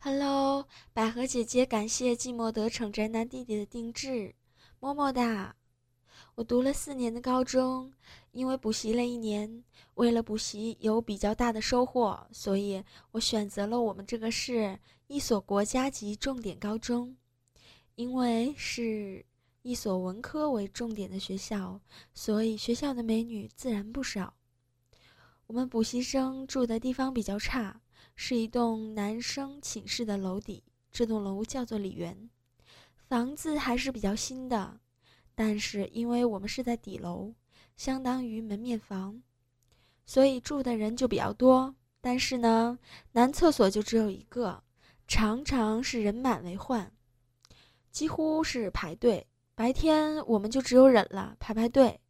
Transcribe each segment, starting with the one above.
Hello，百合姐姐，感谢寂寞得逞宅男弟弟的定制，么么哒！我读了四年的高中，因为补习了一年，为了补习有比较大的收获，所以我选择了我们这个市一所国家级重点高中。因为是一所文科为重点的学校，所以学校的美女自然不少。我们补习生住的地方比较差。是一栋男生寝室的楼底，这栋楼叫做里园，房子还是比较新的，但是因为我们是在底楼，相当于门面房，所以住的人就比较多。但是呢，男厕所就只有一个，常常是人满为患，几乎是排队。白天我们就只有忍了，排排队。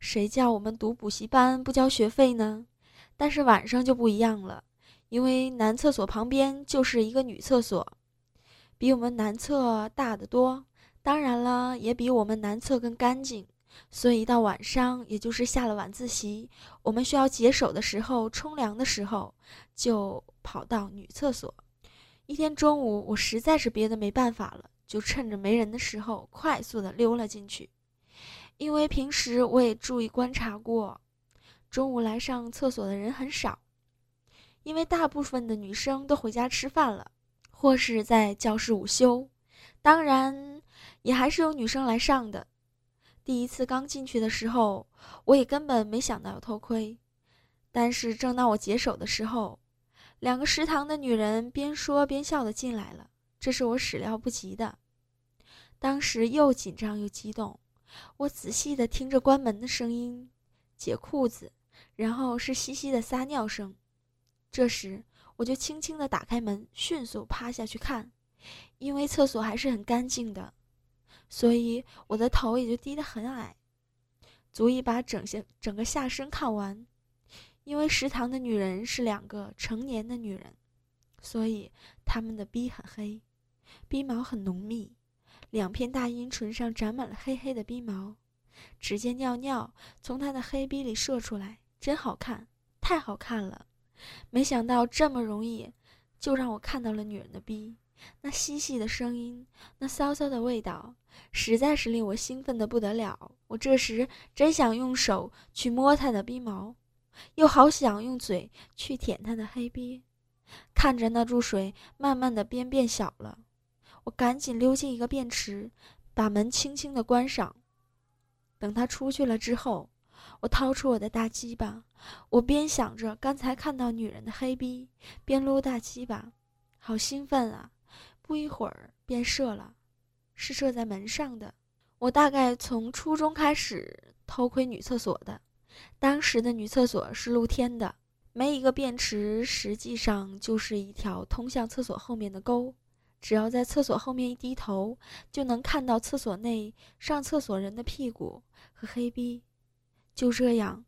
谁叫我们读补习班不交学费呢？但是晚上就不一样了。因为男厕所旁边就是一个女厕所，比我们男厕大得多，当然了，也比我们男厕更干净。所以一到晚上，也就是下了晚自习，我们需要解手的时候、冲凉的时候，就跑到女厕所。一天中午，我实在是憋得没办法了，就趁着没人的时候，快速的溜了进去。因为平时我也注意观察过，中午来上厕所的人很少。因为大部分的女生都回家吃饭了，或是在教室午休，当然也还是有女生来上的。第一次刚进去的时候，我也根本没想到要偷窥。但是正当我解手的时候，两个食堂的女人边说边笑的进来了，这是我始料不及的。当时又紧张又激动，我仔细的听着关门的声音、解裤子，然后是嘻嘻的撒尿声。这时，我就轻轻地打开门，迅速趴下去看，因为厕所还是很干净的，所以我的头也就低得很矮，足以把整下整个下身看完。因为食堂的女人是两个成年的女人，所以她们的逼很黑，逼毛很浓密，两片大阴唇上长满了黑黑的逼毛，只见尿尿从她的黑逼里射出来，真好看，太好看了。没想到这么容易，就让我看到了女人的逼，那细细的声音，那骚骚的味道，实在是令我兴奋的不得了。我这时真想用手去摸她的逼毛，又好想用嘴去舔她的黑逼。看着那注水慢慢的边变小了，我赶紧溜进一个便池，把门轻轻的关上。等他出去了之后。我掏出我的大鸡巴，我边想着刚才看到女人的黑逼，边撸大鸡巴，好兴奋啊！不一会儿便射了，是射在门上的。我大概从初中开始偷窥女厕所的，当时的女厕所是露天的，没一个便池实际上就是一条通向厕所后面的沟，只要在厕所后面一低头，就能看到厕所内上厕所人的屁股和黑逼。就这样，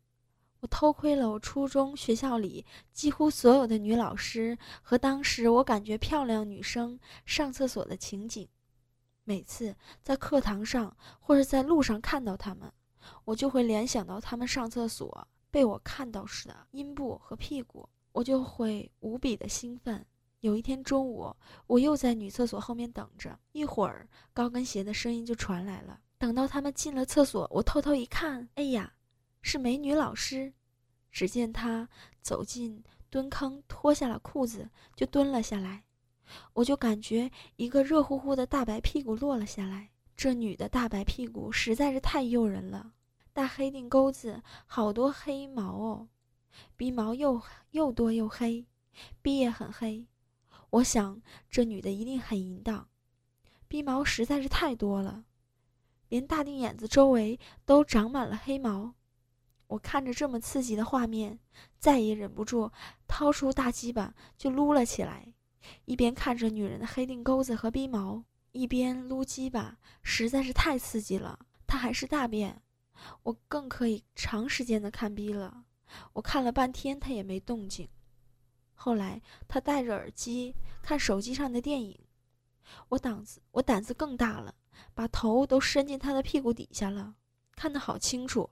我偷窥了我初中学校里几乎所有的女老师和当时我感觉漂亮女生上厕所的情景。每次在课堂上或者在路上看到她们，我就会联想到她们上厕所被我看到时的阴部和屁股，我就会无比的兴奋。有一天中午，我又在女厕所后面等着，一会儿高跟鞋的声音就传来了。等到他们进了厕所，我偷偷一看，哎呀！是美女老师，只见她走进蹲坑，脱下了裤子就蹲了下来，我就感觉一个热乎乎的大白屁股落了下来。这女的大白屁股实在是太诱人了，大黑腚沟子好多黑毛哦，鼻毛又又多又黑，鼻也很黑。我想这女的一定很淫荡，鼻毛实在是太多了，连大腚眼子周围都长满了黑毛。我看着这么刺激的画面，再也忍不住，掏出大鸡巴就撸了起来，一边看着女人的黑腚沟子和逼毛，一边撸鸡巴，实在是太刺激了。他还是大便，我更可以长时间的看逼了。我看了半天，他也没动静。后来他戴着耳机看手机上的电影，我胆子我胆子更大了，把头都伸进他的屁股底下了，看得好清楚。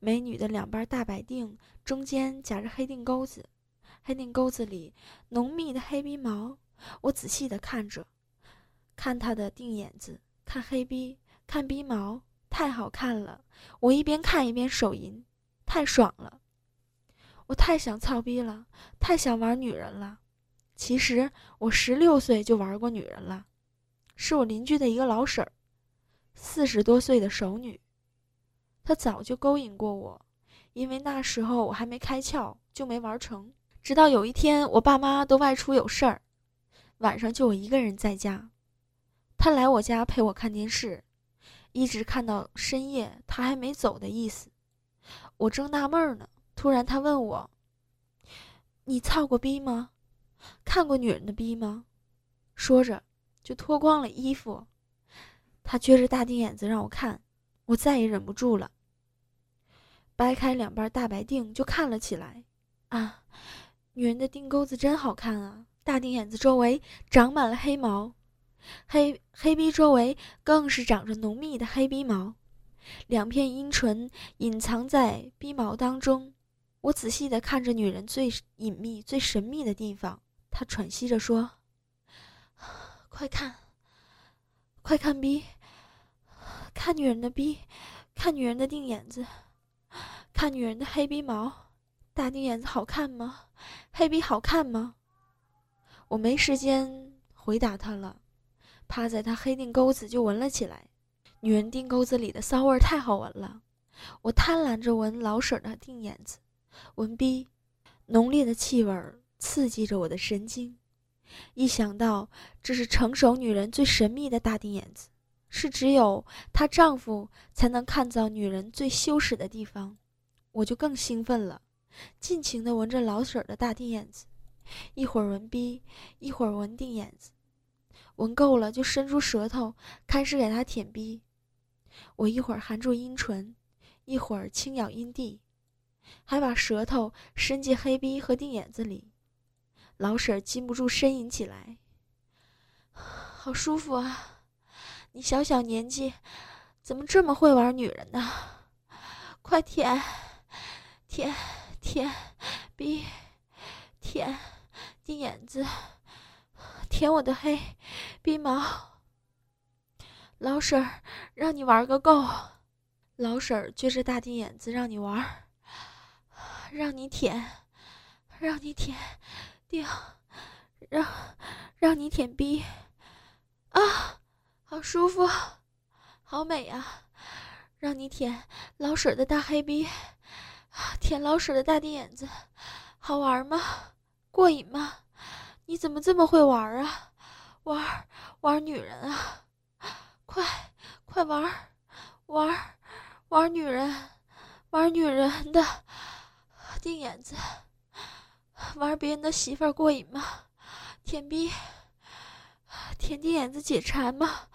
美女的两瓣大白腚中间夹着黑腚钩子，黑腚钩子里浓密的黑鼻毛。我仔细的看着，看她的腚眼子，看黑逼，看逼毛，太好看了。我一边看一边手淫，太爽了。我太想操逼了，太想玩女人了。其实我十六岁就玩过女人了，是我邻居的一个老婶儿，四十多岁的熟女。他早就勾引过我，因为那时候我还没开窍，就没玩成。直到有一天，我爸妈都外出有事儿，晚上就我一个人在家。他来我家陪我看电视，一直看到深夜，他还没走的意思。我正纳闷呢，突然他问我：“你操过逼吗？看过女人的逼吗？”说着就脱光了衣服，他撅着大腚眼子让我看，我再也忍不住了。掰开两瓣大白腚就看了起来，啊，女人的腚钩子真好看啊！大腚眼子周围长满了黑毛，黑黑逼周围更是长着浓密的黑逼毛，两片阴唇隐藏在逼毛当中。我仔细地看着女人最隐秘、最神秘的地方，她喘息着说：“ 快看，快看逼，看女人的逼，看女人的腚眼子。”看女人的黑鼻毛，大腚眼子好看吗？黑鼻好看吗？我没时间回答他了，趴在他黑腚钩子就闻了起来。女人腚钩子里的骚味太好闻了，我贪婪着闻老婶的腚眼子，闻逼，浓烈的气味刺激着我的神经。一想到这是成熟女人最神秘的大腚眼子，是只有她丈夫才能看到女人最羞耻的地方。我就更兴奋了，尽情地闻着老婶的大腚眼子，一会儿闻逼，一会儿闻腚眼子，闻够了就伸出舌头开始给她舔逼。我一会儿含住阴唇，一会儿轻咬阴蒂，还把舌头伸进黑逼和腚眼子里。老婶禁不住呻吟起来：“ 好舒服啊！你小小年纪，怎么这么会玩女人呢？快舔！”舔舔鼻，舔腚眼子，舔我的黑鼻毛。老婶儿，让你玩个够。老婶儿撅着大腚眼子让你玩，让你舔，让你舔腚，让让你舔逼。啊，好舒服，好美啊！让你舔老婶的大黑逼。舔老婶的大腚眼子，好玩吗？过瘾吗？你怎么这么会玩啊？玩玩女人啊！快快玩玩玩女人，玩女人的腚眼子，玩别人的媳妇儿过瘾吗？舔逼，舔腚眼子解馋吗？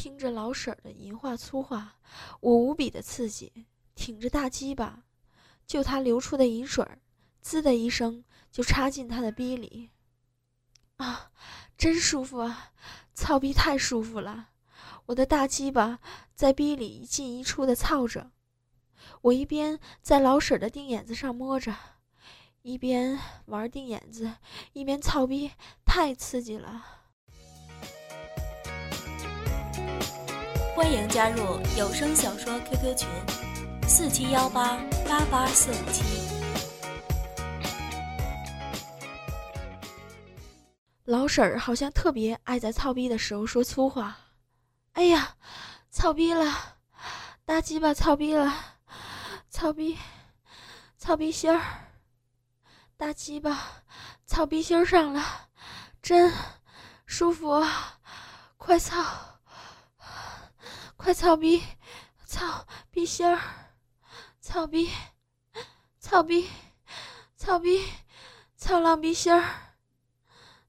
听着老婶的淫话粗话，我无比的刺激。挺着大鸡巴，就他流出的银水，滋的一声就插进他的逼里。啊，真舒服啊！操逼太舒服了，我的大鸡巴在逼里一进一出的操着。我一边在老婶的腚眼子上摸着，一边玩腚眼子，一边操逼，太刺激了。欢迎加入有声小说 QQ 群。四七幺八八八四五七，老婶儿好像特别爱在操逼的时候说粗话。哎呀，操逼了，大鸡巴操逼了，操逼，操逼心儿，大鸡巴操逼心儿上了，真舒服！快操，快操逼，操逼心儿。操逼，操逼，操逼，操浪逼心儿，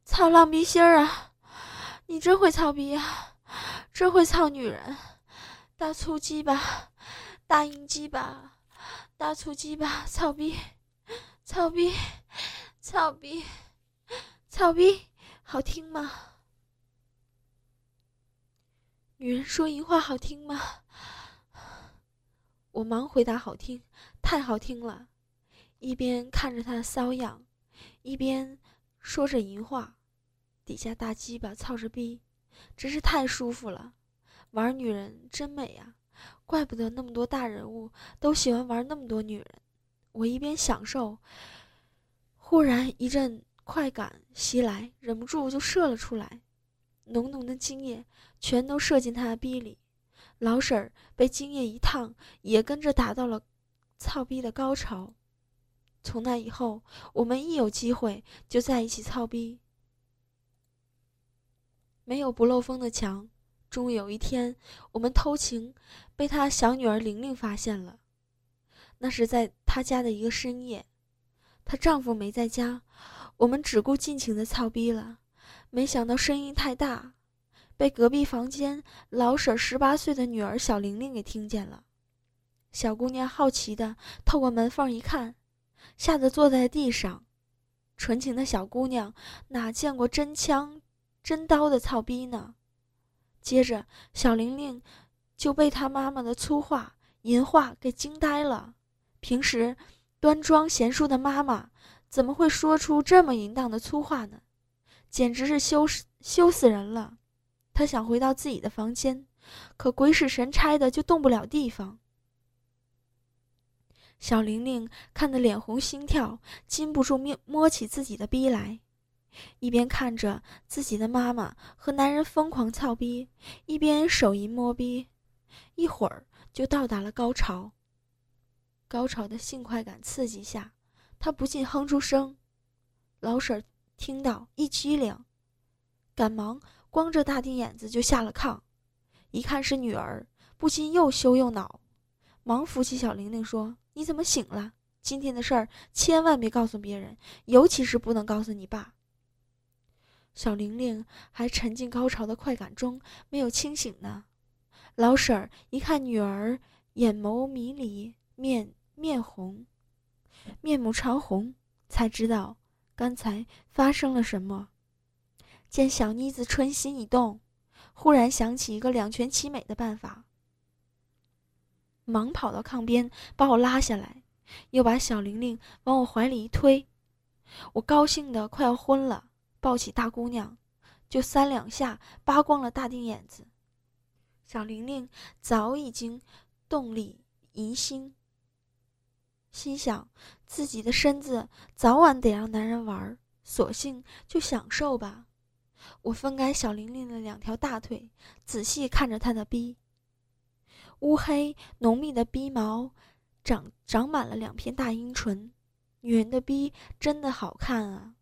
操浪逼心儿啊！你真会操逼啊！真会操女人！大粗鸡巴，大阴鸡巴，大粗鸡巴，操逼，操逼，操逼，操逼，好听吗？女人说淫话好听吗？我忙回答好听，太好听了。一边看着他的骚样，一边说着淫话。底下大鸡巴操着逼，真是太舒服了。玩女人真美呀，怪不得那么多大人物都喜欢玩那么多女人。我一边享受，忽然一阵快感袭来，忍不住就射了出来，浓浓的精液全都射进他的逼里。老婶儿被精液一烫，也跟着达到了操逼的高潮。从那以后，我们一有机会就在一起操逼。没有不漏风的墙。终于有一天，我们偷情，被他小女儿玲玲发现了。那是在他家的一个深夜，她丈夫没在家，我们只顾尽情的操逼了。没想到声音太大，被隔壁房间老婶十八岁的女儿小玲玲给听见了。小姑娘好奇的透过门缝一看，吓得坐在地上。纯情的小姑娘哪见过真枪？真刀的操逼呢！接着，小玲玲就被她妈妈的粗话、淫话给惊呆了。平时端庄贤淑的妈妈，怎么会说出这么淫荡的粗话呢？简直是羞死羞死人了！他想回到自己的房间，可鬼使神差的就动不了地方。小玲玲看得脸红心跳，禁不住摸摸起自己的逼来。一边看着自己的妈妈和男人疯狂操逼，一边手淫摸逼，一会儿就到达了高潮。高潮的性快感刺激下，她不禁哼出声。老婶听到一激灵，赶忙光着大腚眼子就下了炕，一看是女儿，不禁又羞又恼，忙扶起小玲玲说：“你怎么醒了？今天的事儿千万别告诉别人，尤其是不能告诉你爸。”小玲玲还沉浸高潮的快感中，没有清醒呢。老婶儿一看女儿眼眸迷离，面面红，面目潮红，才知道刚才发生了什么。见小妮子春心一动，忽然想起一个两全其美的办法，忙跑到炕边把我拉下来，又把小玲玲往我怀里一推，我高兴的快要昏了。抱起大姑娘，就三两下扒光了大腚眼子。小玲玲早已经动力疑心，心想自己的身子早晚得让男人玩，索性就享受吧。我分开小玲玲的两条大腿，仔细看着她的逼。乌黑浓密的逼毛，长长满了两片大阴唇。女人的逼真的好看啊！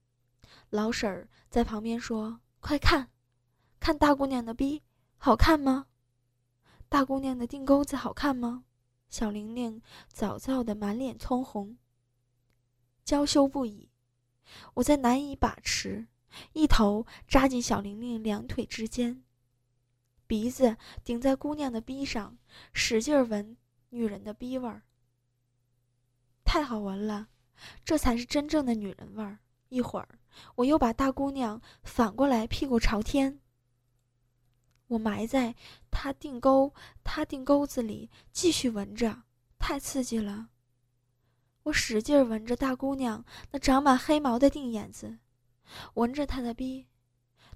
老婶儿在旁边说：“快看，看大姑娘的逼，好看吗？大姑娘的腚沟子好看吗？”小玲玲早早的满脸通红，娇羞不已。我在难以把持，一头扎进小玲玲两腿之间，鼻子顶在姑娘的逼上，使劲闻女人的逼味儿。太好闻了，这才是真正的女人味儿。一会儿。我又把大姑娘反过来，屁股朝天。我埋在她腚沟、她腚沟子里，继续闻着，太刺激了。我使劲闻着大姑娘那长满黑毛的腚眼子，闻着她的逼。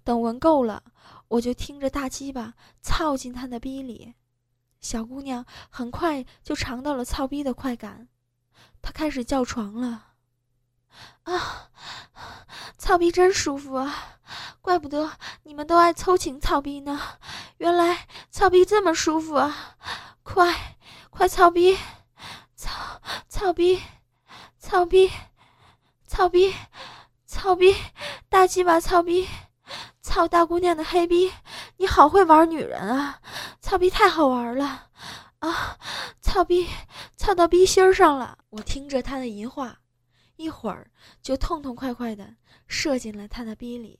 等闻够了，我就听着大鸡巴操进她的逼里。小姑娘很快就尝到了操逼的快感，她开始叫床了。啊，操逼真舒服啊！怪不得你们都爱偷情操逼呢，原来操逼这么舒服啊！快，快操逼，操操逼，操逼，操逼，操逼，大鸡巴操逼，操大姑娘的黑逼！你好会玩女人啊！操逼太好玩了啊！操逼，操到逼心上了！我听着他的淫话。一会儿就痛痛快快的射进了他的逼里。